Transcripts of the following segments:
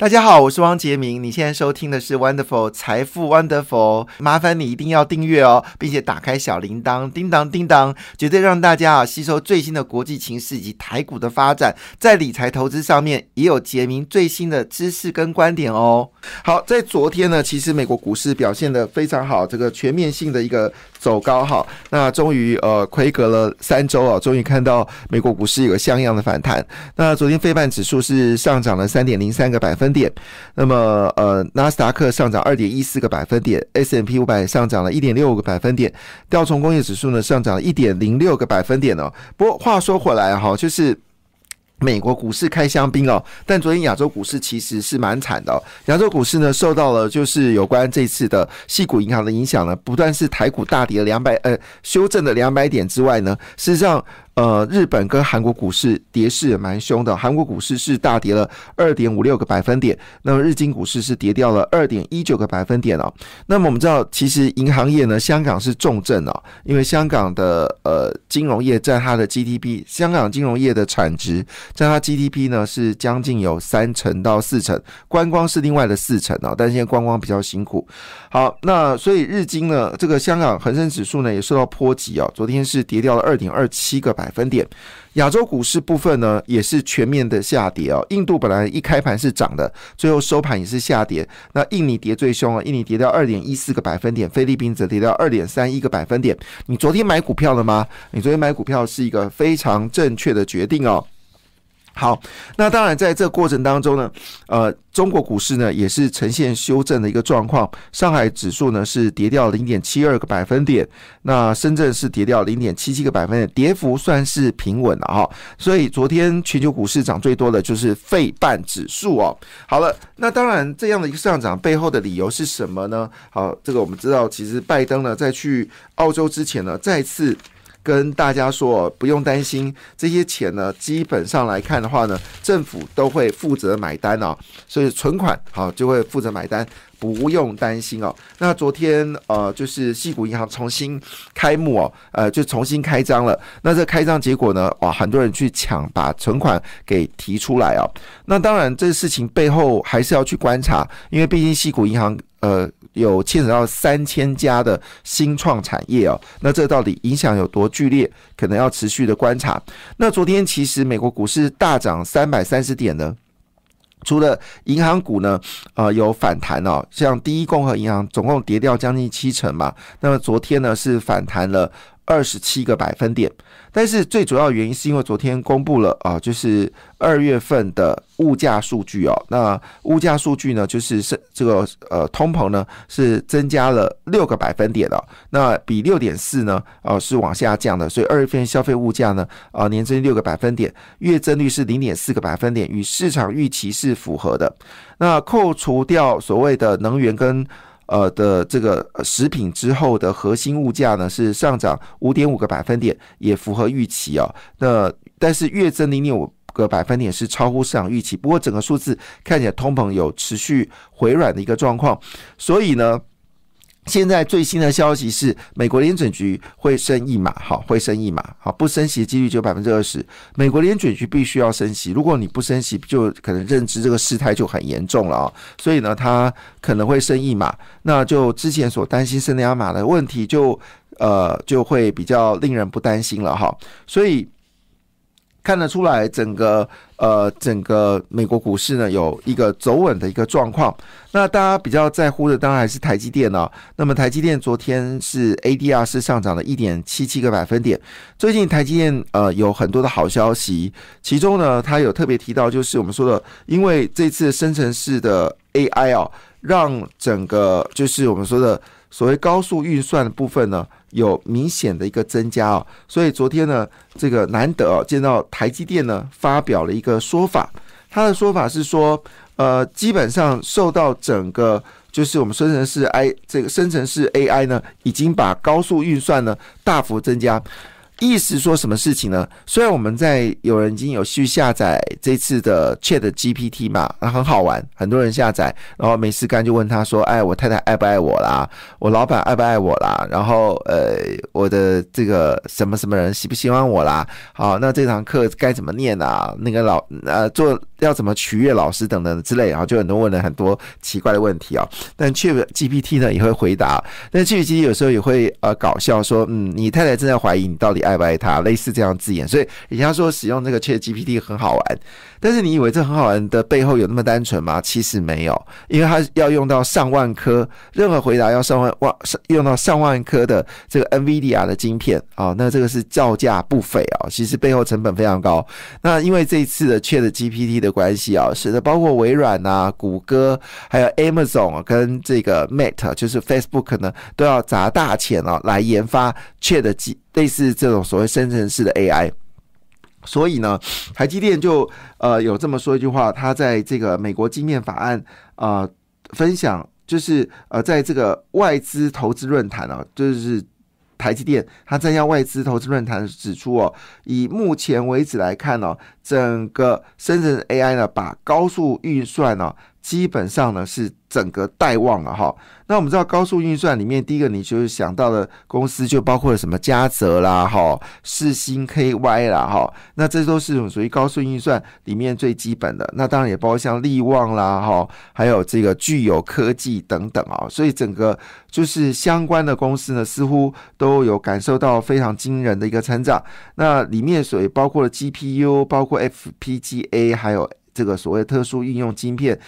大家好，我是汪杰明。你现在收听的是 Wonderful 财富 Wonderful，麻烦你一定要订阅哦，并且打开小铃铛，叮当叮当，绝对让大家啊吸收最新的国际情势以及台股的发展，在理财投资上面也有杰明最新的知识跟观点哦。好，在昨天呢，其实美国股市表现的非常好，这个全面性的一个走高哈，那终于呃亏隔了三周啊，终于看到美国股市有个像样的反弹。那昨天费半指数是上涨了三点零三个百分。点，那么呃，纳斯达克上涨二点一四个百分点，S M P 五百上涨了一点六个百分点，吊虫工业指数呢上涨了一点零六个百分点哦。不过话说回来哈，就是美国股市开香槟哦，但昨天亚洲股市其实是蛮惨的。亚洲股市呢受到了就是有关这次的系股银行的影响呢，不但是台股大跌了两百呃修正的两百点之外呢，事实上。呃，日本跟韩国股市跌势也蛮凶的，韩国股市是大跌了二点五六个百分点，那么日经股市是跌掉了二点一九个百分点哦。那么我们知道，其实银行业呢，香港是重镇哦，因为香港的呃金融业占它的 GDP，香港金融业的产值占它 GDP 呢是将近有三成到四成，观光是另外的四成哦，但是现在观光比较辛苦。好，那所以日经呢，这个香港恒生指数呢也受到波及哦，昨天是跌掉了二点二七个百。分点，亚洲股市部分呢也是全面的下跌哦。印度本来一开盘是涨的，最后收盘也是下跌。那印尼跌最凶啊，印尼跌到二点一四个百分点，菲律宾则跌到二点三一个百分点。你昨天买股票了吗？你昨天买股票是一个非常正确的决定哦。好，那当然在这过程当中呢，呃，中国股市呢也是呈现修正的一个状况。上海指数呢是跌掉零点七二个百分点，那深圳是跌掉零点七七个百分点，跌幅算是平稳了哈。所以昨天全球股市涨最多的就是费半指数哦。好了，那当然这样的一个上涨背后的理由是什么呢？好，这个我们知道，其实拜登呢在去澳洲之前呢再次。跟大家说，不用担心这些钱呢，基本上来看的话呢，政府都会负责买单哦，所以存款好就会负责买单，不用担心哦。那昨天呃，就是西谷银行重新开幕哦，呃，就重新开张了。那这开张结果呢，哇，很多人去抢，把存款给提出来哦。那当然，这事情背后还是要去观察，因为毕竟西谷银行呃。有牵扯到三千家的新创产业哦，那这到底影响有多剧烈？可能要持续的观察。那昨天其实美国股市大涨三百三十点呢，除了银行股呢，呃，有反弹哦，像第一共和银行总共跌掉将近七成嘛，那么昨天呢是反弹了。二十七个百分点，但是最主要原因是因为昨天公布了啊，就是二月份的物价数据哦。那物价数据呢，就是是这个呃通膨呢是增加了六个百分点的，那比六点四呢呃是往下降的，所以二月份消费物价呢啊年增六个百分点，月增率是零点四个百分点，与市场预期是符合的。那扣除掉所谓的能源跟呃的这个食品之后的核心物价呢是上涨五点五个百分点，也符合预期哦。那但是月增零点五个百分点是超乎市场预期，不过整个数字看起来通膨有持续回软的一个状况，所以呢。现在最新的消息是，美国联准局会升一码，好，会升一码，好，不升息的几率就百分之二十。美国联准局必须要升息，如果你不升息，就可能认知这个事态就很严重了啊。所以呢，它可能会升一码，那就之前所担心升两码的问题，就呃就会比较令人不担心了哈。所以。看得出来，整个呃，整个美国股市呢有一个走稳的一个状况。那大家比较在乎的，当然还是台积电了。那么台积电昨天是 ADR 是上涨了一点七七个百分点。最近台积电呃有很多的好消息，其中呢，它有特别提到，就是我们说的，因为这次生成式的 AI 啊，让整个就是我们说的所谓高速运算的部分呢。有明显的一个增加哦，所以昨天呢，这个难得见到台积电呢发表了一个说法，他的说法是说，呃，基本上受到整个就是我们生成式 I 这个生成式 AI 呢，已经把高速运算呢大幅增加。意思说什么事情呢？虽然我们在有人已经有去下载这次的 Chat GPT 嘛，很好玩，很多人下载，然后没事干就问他说：“哎，我太太爱不爱我啦？我老板爱不爱我啦？然后呃，我的这个什么什么人喜不喜欢我啦？好，那这堂课该怎么念啊？那个老呃做要怎么取悦老师等等之类，然后就很多问了很多奇怪的问题啊。但 Chat GPT 呢也会回答，但 Chat GPT 有时候也会呃搞笑说：嗯，你太太正在怀疑你到底爱。”爱不爱他，类似这样字眼，所以人家说使用这个 Chat GPT 很好玩，但是你以为这很好玩的背后有那么单纯吗？其实没有，因为它要用到上万颗，任何回答要上万万用到上万颗的这个 NVIDIA 的晶片啊，那这个是造价不菲啊，其实背后成本非常高。那因为这一次的 Chat GPT 的关系啊，使得包括微软啊、谷歌还有 Amazon 跟这个 Meta 就是 Facebook 呢，都要砸大钱啊来研发 Chat G。类似这种所谓生成式的 AI，所以呢，台积电就呃有这么说一句话，他在这个美国晶面法案啊分享，就是呃在这个外资投资论坛啊，就是台积电他参加外资投资论坛指出哦，以目前为止来看呢，整个生成 AI 呢，把高速运算呢。基本上呢是整个待望了哈。那我们知道高速运算里面，第一个你就是想到的公司就包括了什么嘉泽啦、哈世星 KY 啦、哈，那这都是属于高速运算里面最基本的。那当然也包括像力旺啦、哈，还有这个具有科技等等啊。所以整个就是相关的公司呢，似乎都有感受到非常惊人的一个成长。那里面所包括了 GPU，包括 FPGA，还有。这个所谓特殊应用晶片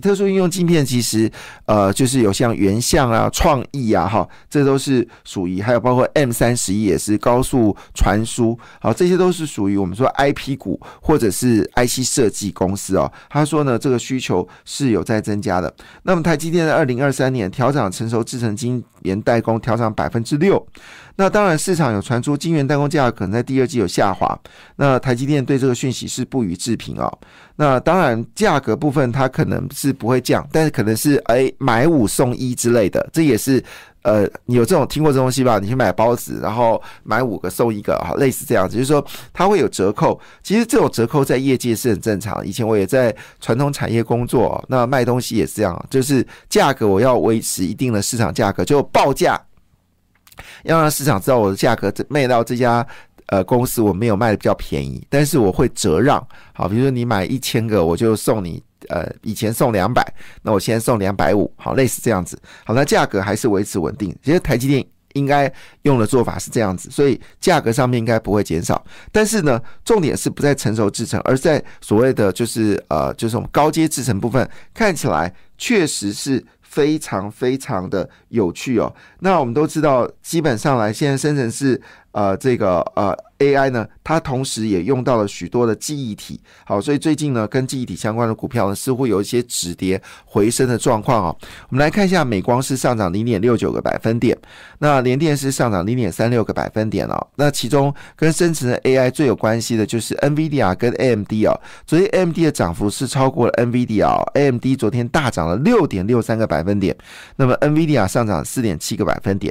特殊应用晶片其实呃就是有像原相啊、创意啊，哈，这都是属于，还有包括 M 三十一也是高速传输，好，这些都是属于我们说 IP 股或者是 IC 设计公司哦。他说呢，这个需求是有在增加的。那么台积电在二零二三年调整成熟制成晶圆代工调整百分之六。那当然，市场有传出晶圆代工价可能在第二季有下滑。那台积电对这个讯息是不予置评哦。那当然，价格部分它可能是不会降，但是可能是哎买五送一之类的，这也是呃你有这种听过这东西吧？你去买包子，然后买五个送一个，哈，类似这样子，就是说它会有折扣。其实这种折扣在业界是很正常。以前我也在传统产业工作，那卖东西也是这样，就是价格我要维持一定的市场价格，就报价。要让市场知道我的价格这卖到这家呃公司我没有卖的比较便宜，但是我会折让。好，比如说你买一千个，我就送你呃以前送两百，那我现在送两百五，好，类似这样子。好，那价格还是维持稳定。其实台积电应该用的做法是这样子，所以价格上面应该不会减少。但是呢，重点是不在成熟制程，而在所谓的就是呃就是我们高阶制程部分，看起来确实是。非常非常的有趣哦。那我们都知道，基本上来，现在生成是呃这个呃。AI 呢，它同时也用到了许多的记忆体，好，所以最近呢，跟记忆体相关的股票呢，似乎有一些止跌回升的状况哦。我们来看一下，美光是上涨零点六九个百分点，那联电是上涨零点三六个百分点哦。那其中跟生成的 AI 最有关系的就是 NVIDIA 跟 AMD 哦。昨天 AMD 的涨幅是超过了 NVIDIA，AMD 昨天大涨了六点六三个百分点，那么 NVIDIA 上涨四点七个百分点。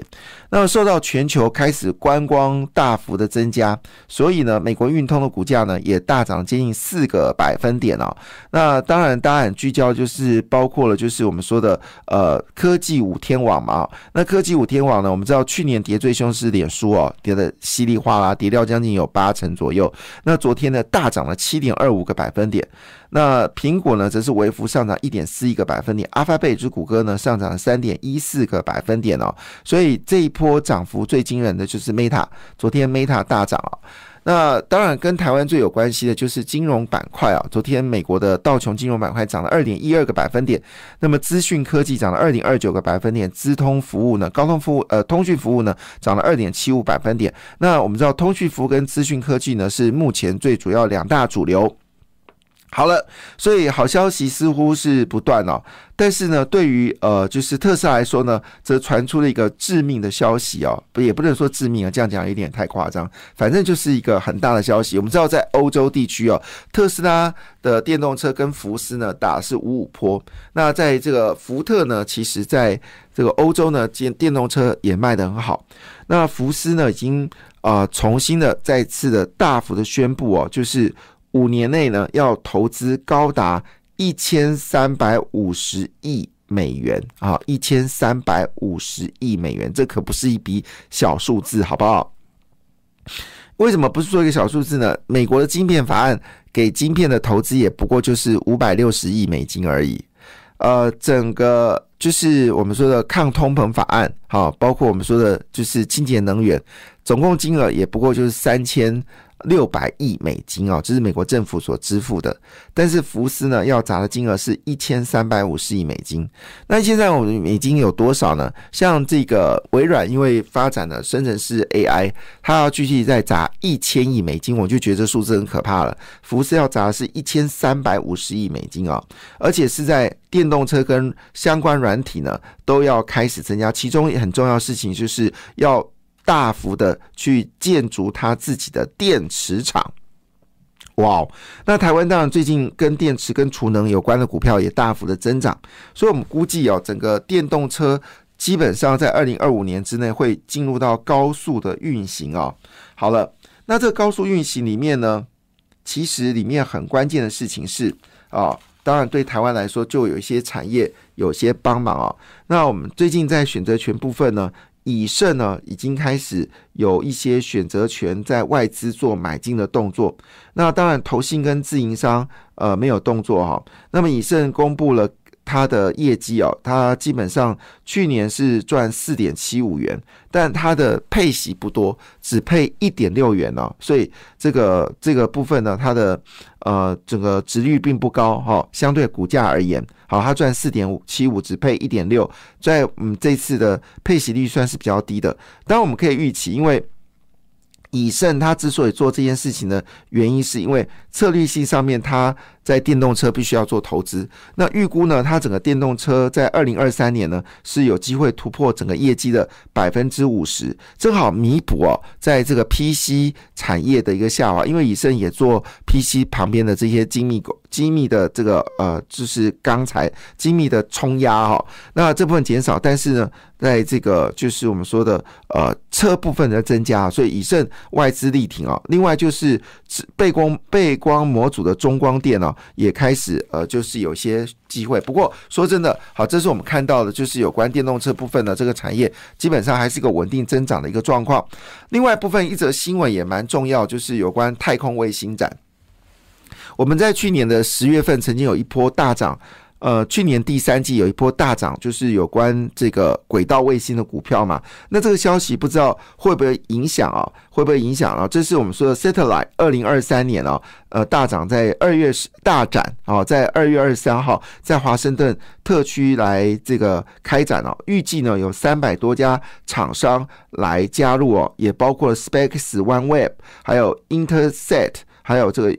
那么受到全球开始观光大幅的增加。所以呢，美国运通的股价呢也大涨接近四个百分点哦。那当然，当然聚焦就是包括了就是我们说的呃科技五天网嘛。那科技五天网呢，我们知道去年跌最凶是脸书哦，跌的稀里哗啦，跌掉将近有八成左右。那昨天呢大涨了七点二五个百分点。那苹果呢，则是微幅上涨一点四一个百分点，阿发贝之谷歌呢上涨了三点一四个百分点哦，所以这一波涨幅最惊人的就是 Meta，昨天 Meta 大涨啊。那当然跟台湾最有关系的就是金融板块啊，昨天美国的道琼金融板块涨了二点一二个百分点，那么资讯科技涨了二点二九个百分点，资通服务呢，高通服务呃通讯服务呢涨了二点七五百分点。那我们知道通讯服务跟资讯科技呢是目前最主要两大主流。好了，所以好消息似乎是不断哦，但是呢，对于呃，就是特斯拉来说呢，则传出了一个致命的消息哦，不也不能说致命啊，这样讲有点太夸张，反正就是一个很大的消息。我们知道，在欧洲地区哦，特斯拉的电动车跟福斯呢打是五五坡，那在这个福特呢，其实在这个欧洲呢，电电动车也卖得很好，那福斯呢，已经啊重新的再次的大幅的宣布哦，就是。五年内呢，要投资高达一千三百五十亿美元啊！一千三百五十亿美元，这可不是一笔小数字，好不好？为什么不是说一个小数字呢？美国的晶片法案给晶片的投资也不过就是五百六十亿美金而已。呃，整个就是我们说的抗通膨法案，好，包括我们说的就是清洁能源，总共金额也不过就是三千。六百亿美金哦，这是美国政府所支付的。但是福斯呢，要砸的金额是一千三百五十亿美金。那现在我们美金有多少呢？像这个微软，因为发展了生成式 AI，它要继续再砸一千亿美金，我就觉得这数字很可怕了。福斯要砸的是一千三百五十亿美金啊，而且是在电动车跟相关软体呢都要开始增加。其中很重要事情就是要。大幅的去建筑它自己的电池厂，哇！那台湾当然最近跟电池跟储能有关的股票也大幅的增长，所以我们估计哦，整个电动车基本上在二零二五年之内会进入到高速的运行哦。好了，那这高速运行里面呢，其实里面很关键的事情是啊，当然对台湾来说就有一些产业有些帮忙哦。那我们最近在选择权部分呢？以盛呢，已经开始有一些选择权在外资做买进的动作。那当然，投信跟自营商呃没有动作哈。那么以盛公布了。它的业绩哦，它基本上去年是赚四点七五元，但它的配息不多，只配一点六元哦，所以这个这个部分呢，它的呃整个值率并不高哈，相对股价而言，好，它赚四点五七五，只配一点六，在嗯这次的配息率算是比较低的，当然我们可以预期，因为。以盛他之所以做这件事情的原因，是因为策略性上面，他在电动车必须要做投资。那预估呢，它整个电动车在二零二三年呢是有机会突破整个业绩的百分之五十，正好弥补哦，在这个 PC 产业的一个下滑。因为以盛也做 PC 旁边的这些精密精密的这个呃，就是钢材精密的冲压哈，那这部分减少，但是呢。在这个就是我们说的呃车部分的增加，所以以盛外资力挺啊。另外就是背光背光模组的中光电呢，也开始呃就是有些机会。不过说真的，好，这是我们看到的，就是有关电动车部分的这个产业，基本上还是一个稳定增长的一个状况。另外部分一则新闻也蛮重要，就是有关太空卫星展。我们在去年的十月份曾经有一波大涨。呃，去年第三季有一波大涨，就是有关这个轨道卫星的股票嘛。那这个消息不知道会不会影响啊？会不会影响啊？这是我们说的 Satellite 二零二三年啊，呃，大涨在二月大展啊，在二月二十三号在华盛顿特区来这个开展哦。预计呢有三百多家厂商来加入哦，也包括 Space OneWeb，还有 Intersat，还有这个。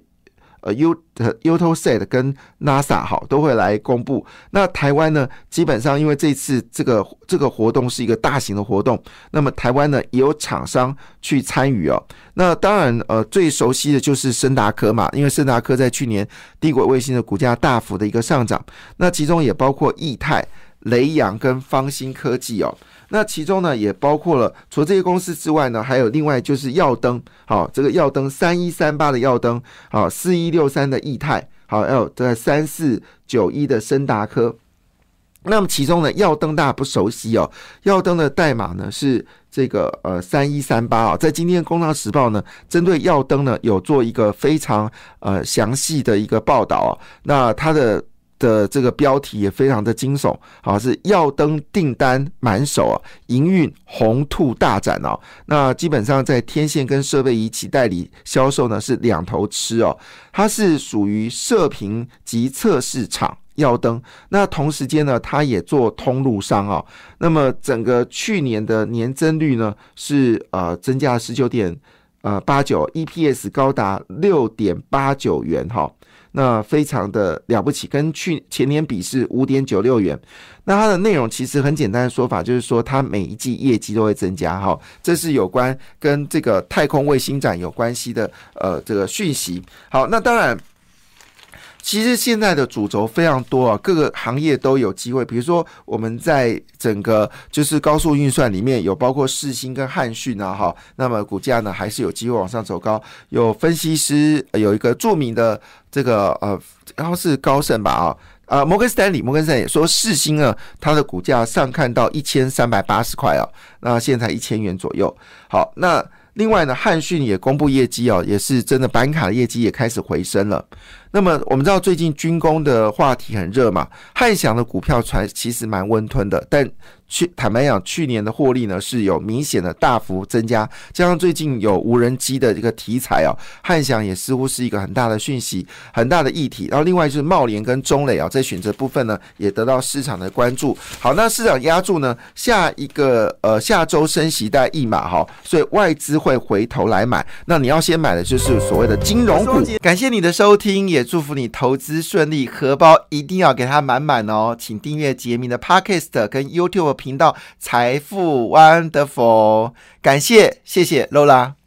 呃，U 呃 u t o s e t 跟 NASA 好都会来公布。那台湾呢，基本上因为这次这个这个活动是一个大型的活动，那么台湾呢也有厂商去参与哦。那当然，呃，最熟悉的就是森达科嘛，因为森达科在去年低轨卫星的股价大幅的一个上涨，那其中也包括易泰、雷洋跟方兴科技哦。那其中呢，也包括了除了这些公司之外呢，还有另外就是耀灯，好，这个耀灯三一三八的耀灯，好，四一六三的易泰，好，还有这三四九一的森达科。那么其中呢，耀灯大家不熟悉哦，耀灯的代码呢是这个呃三一三八啊，在今天《工商时报》呢，针对耀灯呢有做一个非常呃详细的一个报道啊，那它的。的这个标题也非常的惊悚，好是耀灯订单满手啊，营运红兔大展哦。那基本上在天线跟设备仪器代理销售呢是两头吃哦，它是属于射频及测试厂耀灯。那同时间呢，它也做通路商哦。那么整个去年的年增率呢是呃增加十九点呃八九，EPS 高达六点八九元哈。那非常的了不起，跟去前年比是五点九六元。那它的内容其实很简单的说法，就是说它每一季业绩都会增加哈，这是有关跟这个太空卫星展有关系的呃这个讯息。好，那当然。其实现在的主轴非常多啊，各个行业都有机会。比如说，我们在整个就是高速运算里面有包括世星跟汉讯啊，哈，那么股价呢还是有机会往上走高。有分析师有一个著名的这个呃，然后是高盛吧啊，啊摩根斯坦利，摩根斯坦利说世星呢，它的股价上看到一千三百八十块啊，那现在一千元左右。好，那另外呢，汉讯也公布业绩哦，也是真的板卡的业绩也开始回升了。那么我们知道最近军工的话题很热嘛，汉翔的股票传其实蛮温吞的，但去坦白讲，去年的获利呢是有明显的大幅增加，加上最近有无人机的这个题材哦，汉翔也似乎是一个很大的讯息，很大的议题。然后另外就是茂联跟中磊啊，在选择部分呢也得到市场的关注。好，那市场压住呢，下一个呃下周升息带一码哈，所以外资会回头来买。那你要先买的就是所谓的金融股。感谢你的收听也。祝福你投资顺利，荷包一定要给它满满哦！请订阅杰明的 Podcast 跟 YouTube 频道“财富 Wonderful”，感谢，谢谢 Lola。